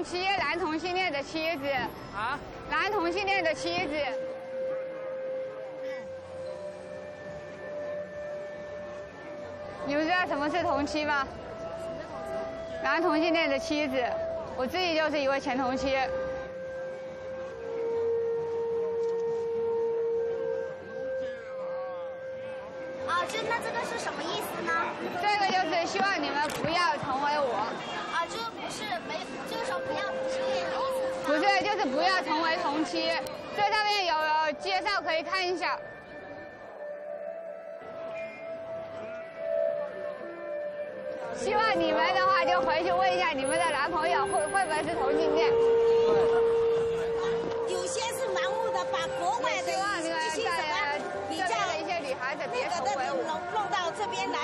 同妻，男同性恋的妻子。啊？男同性恋的妻子。你们知道什么是同妻吗？男同性恋的妻子，我自己就是一位前同妻。就是不要成为同妻。这上面有介绍，可以看一下。希望你们的话就回去问一下你们的男朋友会会不会是同性恋。有些是盲目的把国外的一些什么比较的一些女孩子别成为弄弄到这边来，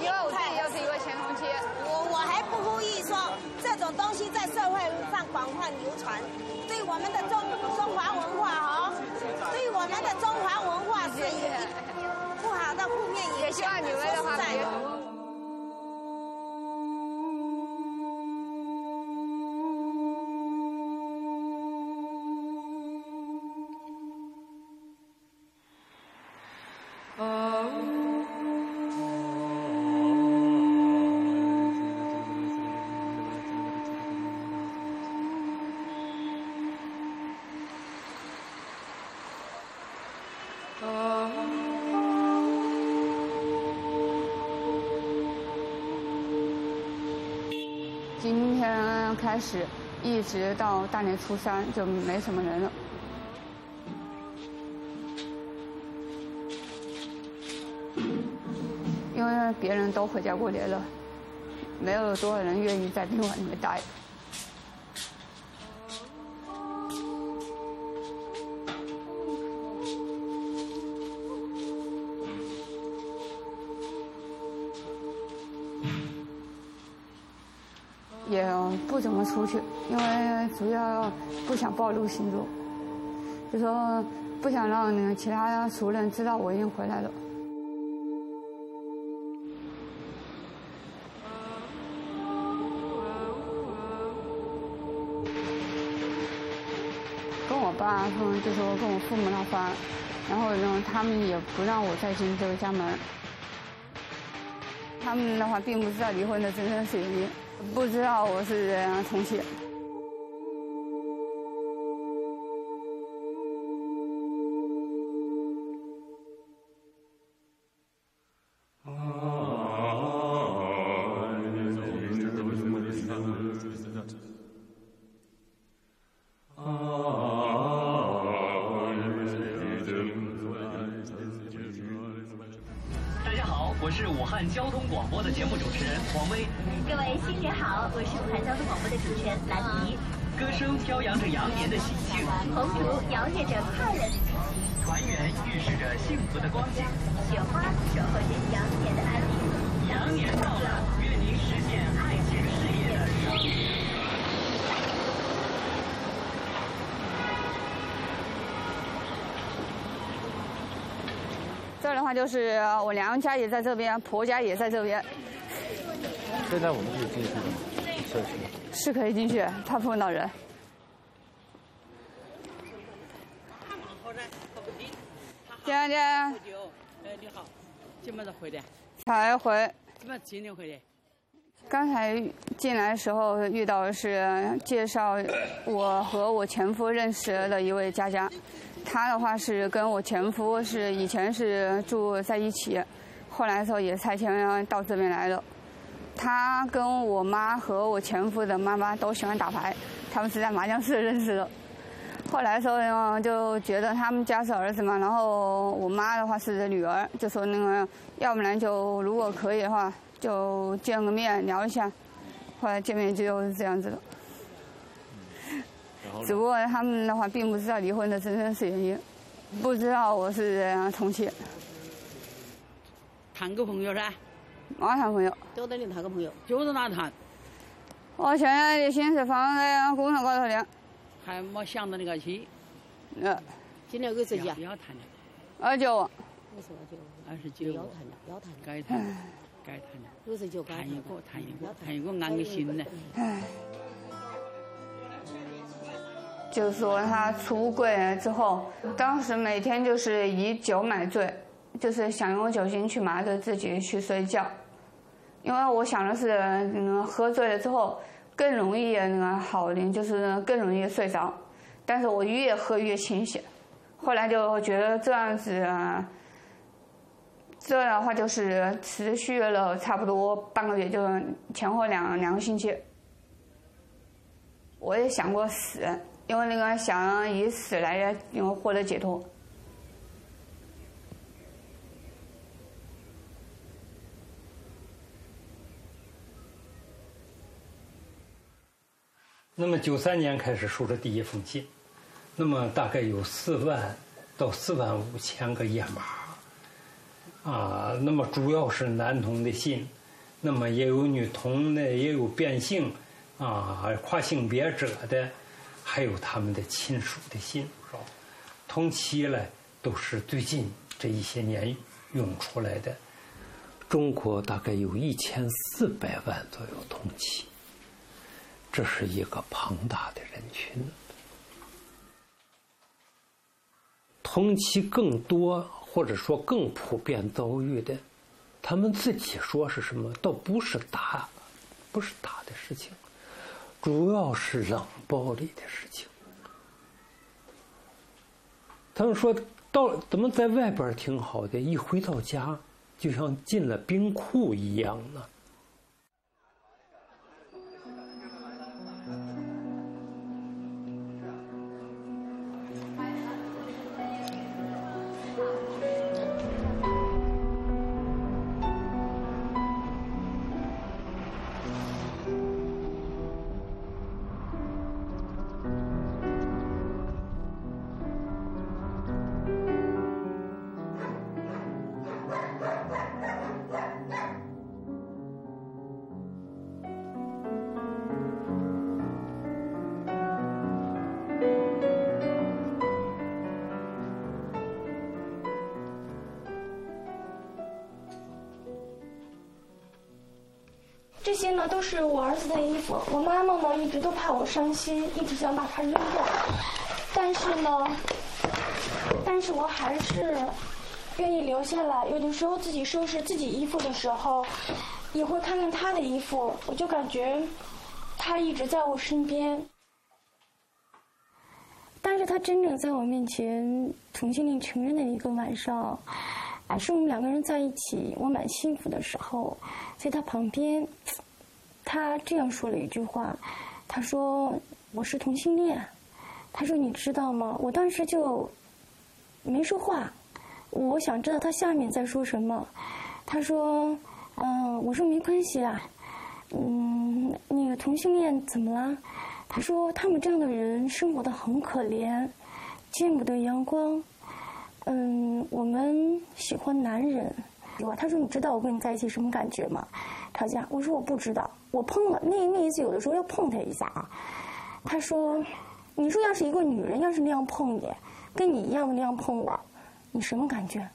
因为我自己又是一位前同妻。我我还不呼吁说这种东西在社会上广泛流传，对我们的中中华文化哦，对我们的中华文化是有不好的负面影响。也希望你们的话是，一直到大年初三就没什么人了，因为别人都回家过年了，没有多少人愿意在宾馆里面待。出去，因为主要不想暴露行踪，就说不想让那个其他熟人知道我已经回来了。跟我爸他们就说跟我父母闹翻，然后呢，他们也不让我再进这个家门。他们的话并不知道离婚的真正原因。不知道我是同性。大交通广播的主持人兰迪。歌声飘扬着羊年的喜庆，红烛摇曳着快乐的气息，团圆预示着幸福的光景，雪花守候着羊年的安宁。羊年到了，愿您实现爱情事业的胜利。这儿的话就是我娘家也在这边，婆家也在这边。现在我们可以进去？社区是可以进去，怕碰到人。姐姐，哎，你好，怎么回的？才回。怎么今天回的？刚才进来的时候遇到的是介绍我和我前夫认识的一位佳佳，她的话是跟我前夫是以前是住在一起，后来的时候也拆迁到这边来了。他跟我妈和我前夫的妈妈都喜欢打牌，他们是在麻将室认识的。后来的时候呢，就觉得他们家是儿子嘛，然后我妈的话是女儿，就说那个要不然就如果可以的话，就见个面聊一下。后来见面就是这样子的。只不过他们的话并不知道离婚的真正是原因，不知道我是同性。谈个朋友噻。哪谈朋友？就等你谈个朋友，就是哪谈？我现在的心是放在工厂高头的。还没想到那个去。呃。今年几岁啊？要谈的。二九。二九。二十九。要谈的，要谈。该谈，该谈的。六十九，谈一个，谈一个，谈一个安个心呢。就是说他出柜之后，当时每天就是以酒买醉，就是想用酒精去麻醉自己去睡觉，因为我想的是，嗯，喝醉了之后更容易那个好灵，就是更容易睡着，但是我越喝越清醒，后来就觉得这样子，这样的话就是持续了差不多半个月，就前后两两个星期，我也想过死。因为那个想以死来因为获得解脱。那么九三年开始收的第一封信，那么大概有四万到四万五千个页码，啊，那么主要是男童的信，那么也有女童的，也有变性，啊，跨性别者的。还有他们的亲属的信，是吧？同期呢，都是最近这一些年涌出来的。中国大概有一千四百万左右同期，这是一个庞大的人群。同期更多或者说更普遍遭遇的，他们自己说是什么？倒不是大，不是大的事情。主要是冷暴力的事情。他们说到怎么在外边挺好的，一回到家就像进了冰库一样呢？这些呢都是我儿子的衣服，我妈妈呢一直都怕我伤心，一直想把它扔掉。但是呢，但是我还是愿意留下来。有的时候自己收拾自己衣服的时候，也会看看他的衣服，我就感觉他一直在我身边。但是他真正在我面前同性恋承认的一个晚上，还是我们两个人在一起，我蛮幸福的时候。在他旁边，他这样说了一句话：“他说我是同性恋。”他说：“你知道吗？”我当时就没说话，我想知道他下面在说什么。他说：“嗯，我说没关系啊，嗯，那个同性恋怎么了？”他说：“他们这样的人生活的很可怜，见不得阳光。嗯，我们喜欢男人。”他说：“你知道我跟你在一起什么感觉吗？吵架。”我说：“我不知道。”我碰了那那一次，有的时候要碰他一下啊。他说：“你说要是一个女人要是那样碰你，跟你一样的那样碰我，你什么感觉？”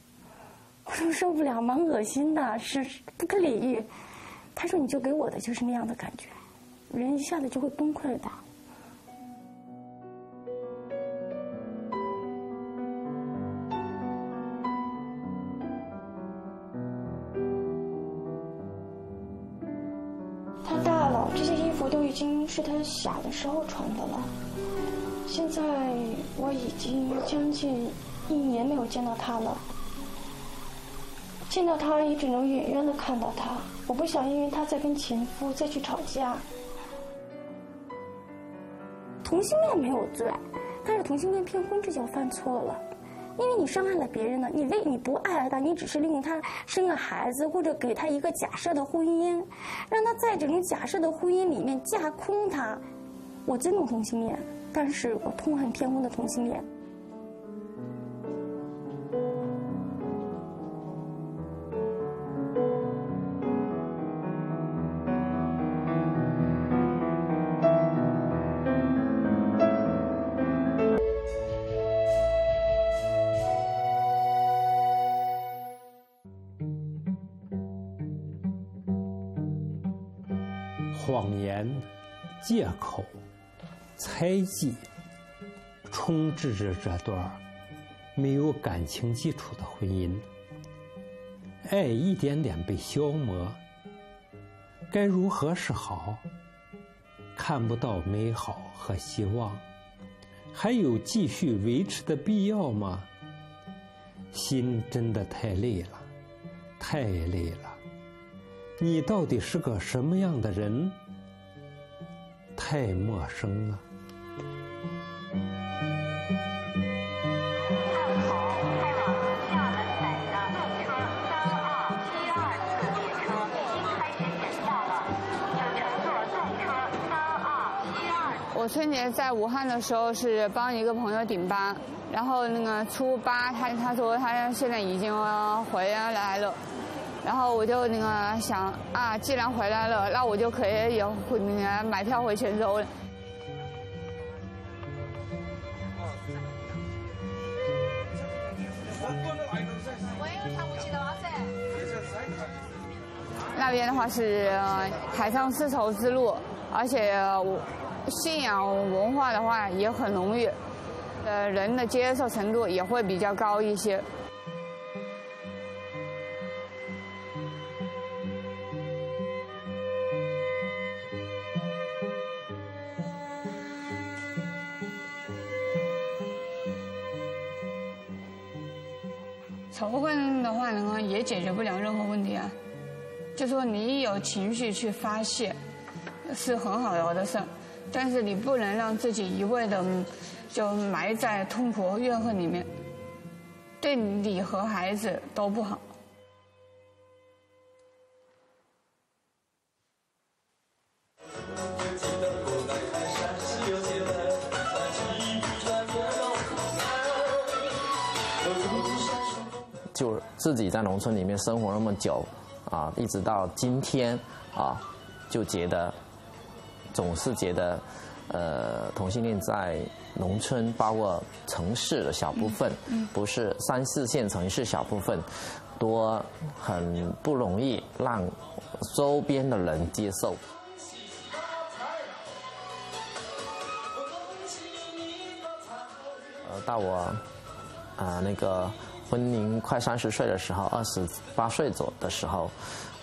我说：“受不了，蛮恶心的，是不可理喻。”他说：“你就给我的就是那样的感觉，人一下子就会崩溃的。”是他小的时候传的了。现在我已经将近一年没有见到他了。见到他也只能远远的看到他。我不想因为他在跟前夫再去吵架。同性恋没有罪，但是同性恋骗婚这就犯错了。因为你伤害了别人呢，你为你不爱他，你只是利用他生个孩子，或者给他一个假设的婚姻，让他在这种假设的婚姻里面架空他。我尊重同性恋，但是我痛恨偏婚的同性恋。借口、猜忌、充斥着这段没有感情基础的婚姻，爱一点点被消磨，该如何是好？看不到美好和希望，还有继续维持的必要吗？心真的太累了，太累了。你到底是个什么样的人？太陌生了。我春节在武汉的时候是帮一个朋友顶班，然后那个初八他他说他现在已经回来了，然后我就那个想啊，既然回来了，那我就可以有那个买票回泉州了。那边的话是海上丝绸之路，而且。信仰文化的话也很浓郁，呃，人的接受程度也会比较高一些。仇恨的话呢，也解决不了任何问题啊。就说你有情绪去发泄，是很好的事。但是你不能让自己一味的就埋在痛苦和怨恨里面，对你和孩子都不好。就自己在农村里面生活那么久，啊，一直到今天啊，就觉得。总是觉得，呃，同性恋在农村，包括城市的小部分，不是三四线城市小部分，多很不容易让周边的人接受。呃，到我啊那个婚龄快三十岁的时候，二十八岁左的时候，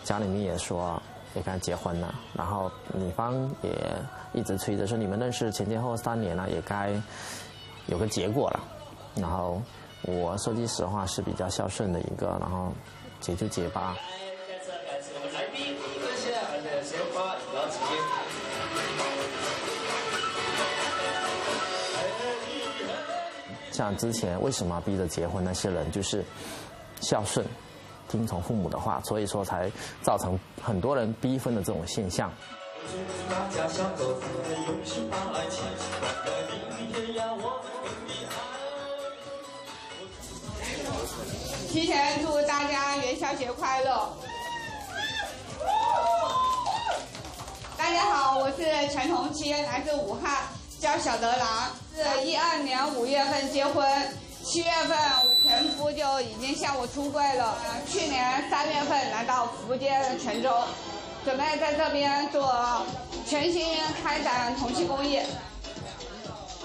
家里面也说。也该结婚了，然后女方也一直催着说：“你们认识前前后三年了，也该有个结果了。”然后我说句实话是比较孝顺的一个，然后结就结吧。像之前为什么逼着结婚那些人，就是孝顺。听从父母的话，所以说才造成很多人逼婚的这种现象。提前祝大家元宵节快乐！大家好，我是陈同七，来自武汉，叫小德郎，是一二年五月份结婚。七月份，我前夫就已经向我出柜了。去年三月份来到福建泉州，准备在这边做全新开展同性公益。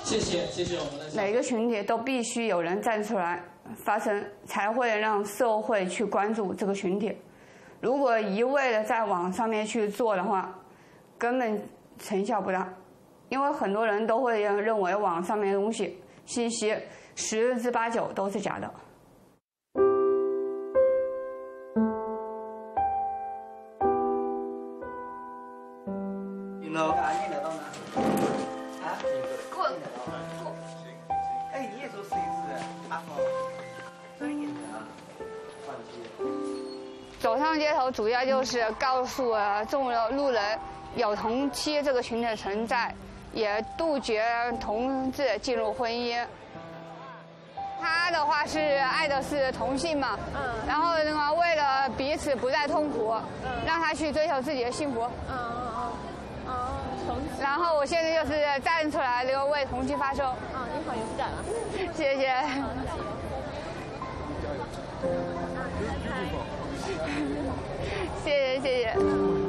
谢谢，谢谢我们的。每个群体都必须有人站出来发声，才会让社会去关注这个群体。如果一味的在网上面去做的话，根本成效不大，因为很多人都会认为网上面的东西信息。十之八九都是假的。你呢？啊，你得到呢？啊，过过。哎，你也说试一试，阿峰。专业的啊，放心。走上街头，主要就是告诉众路人有同妻这个群体存在，也杜绝同志进入婚姻。他的话是爱的是同性嘛，嗯，然后那个为了彼此不再痛苦，嗯，让他去追求自己的幸福，嗯嗯嗯，哦，同。然后我现在就是站出来，那个为同性发声。啊，你好，勇敢啊！谢谢。谢谢谢谢。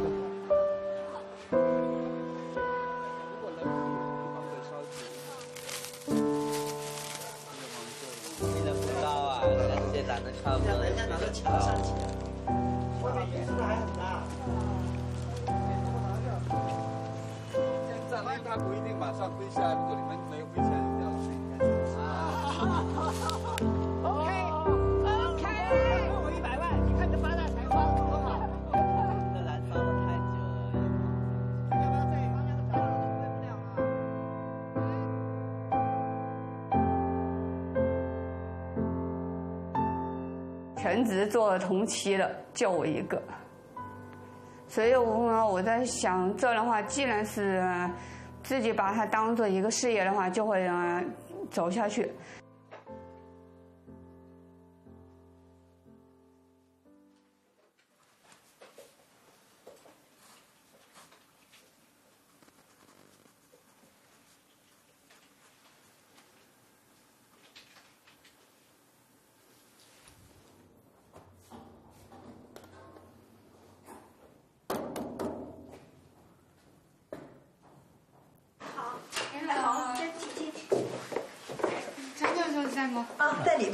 差不多。人家拿到墙上去了，外面雨是不是还很大？这样呢，它不一定马上飞下来，如果你们没有飞下全职做同期的就我一个，所以我我在想，这样的话，既然是自己把它当做一个事业的话，就会呃走下去。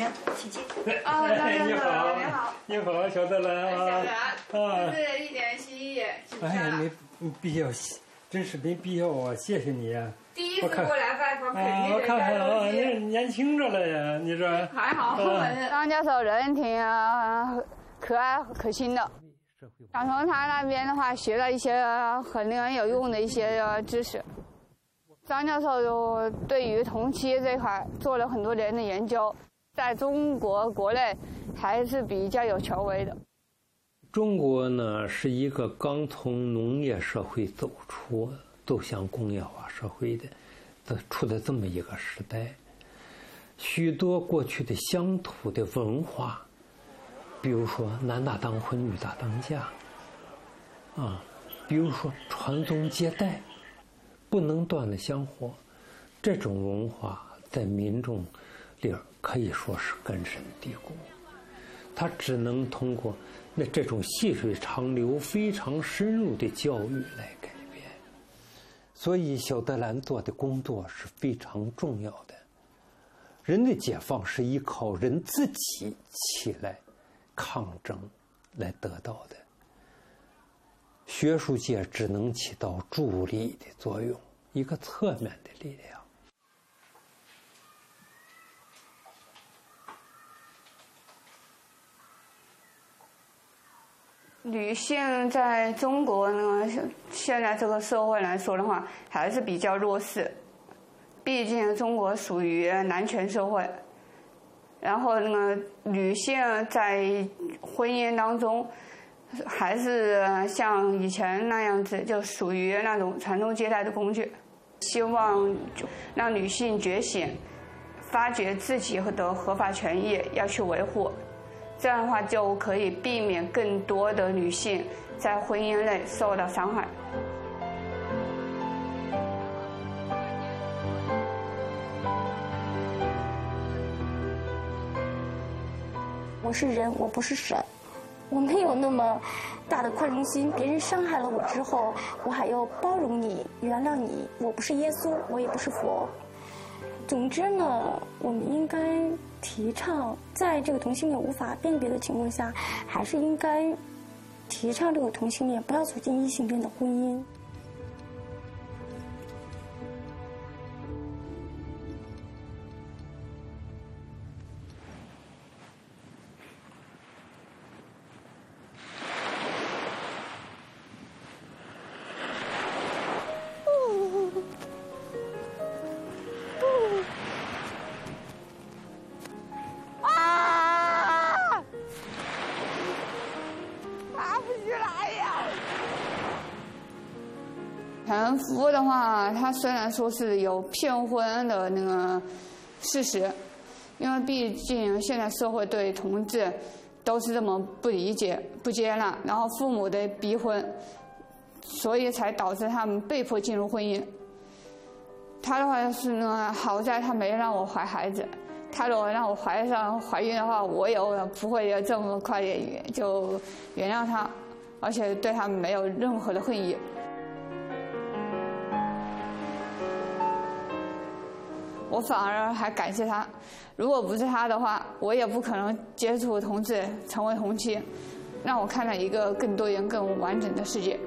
啊，在里面，琪 琪。啊，张教授，你好，你好。你好，小德兰啊！啊，这是一点心意，哎呀，你你比较，真是没必要啊！谢谢你啊！第一次过来拜访，肯啊，定得我看看啊，带东西。你年轻着了呀，你这？还好，啊张教授人挺啊可爱可亲的。想从他那边的话学到一些很令人有用的一些呃知识。张教授就对于同期这块做了很多年的研究，在中国国内还是比较有权威的。中国呢是一个刚从农业社会走出，走向工业化社会的，这处在这么一个时代。许多过去的乡土的文化，比如说男大当婚，女大当嫁，啊，比如说传宗接代，不能断的香火，这种文化在民众里儿可以说是根深蒂固。他只能通过那这种细水长流、非常深入的教育来改变。所以，小德兰做的工作是非常重要的。人的解放是依靠人自己起来抗争来得到的，学术界只能起到助力的作用，一个侧面的力量。女性在中国呢，现在这个社会来说的话，还是比较弱势。毕竟中国属于男权社会，然后呢，女性在婚姻当中，还是像以前那样子，就属于那种传宗接代的工具。希望让女性觉醒，发掘自己的合法权益，要去维护。这样的话就可以避免更多的女性在婚姻内受到伤害。我是人，我不是神，我没有那么大的宽容心。别人伤害了我之后，我还要包容你、原谅你。我不是耶稣，我也不是佛。总之呢，我们应该提倡，在这个同性恋无法辨别的情况下，还是应该提倡这个同性恋不要走进异性恋的婚姻。虽然说是有骗婚的那个事实，因为毕竟现在社会对同志都是这么不理解、不接纳，然后父母的逼婚，所以才导致他们被迫进入婚姻。他的话是呢，好在他没让我怀孩子。他如果让我怀上怀孕的话，我也不会有这么快的就原谅他，而且对他没有任何的恨意。我反而还感谢他。如果不是他的话，我也不可能接触同志，成为红七，让我看到一个更多元、更完整的世界。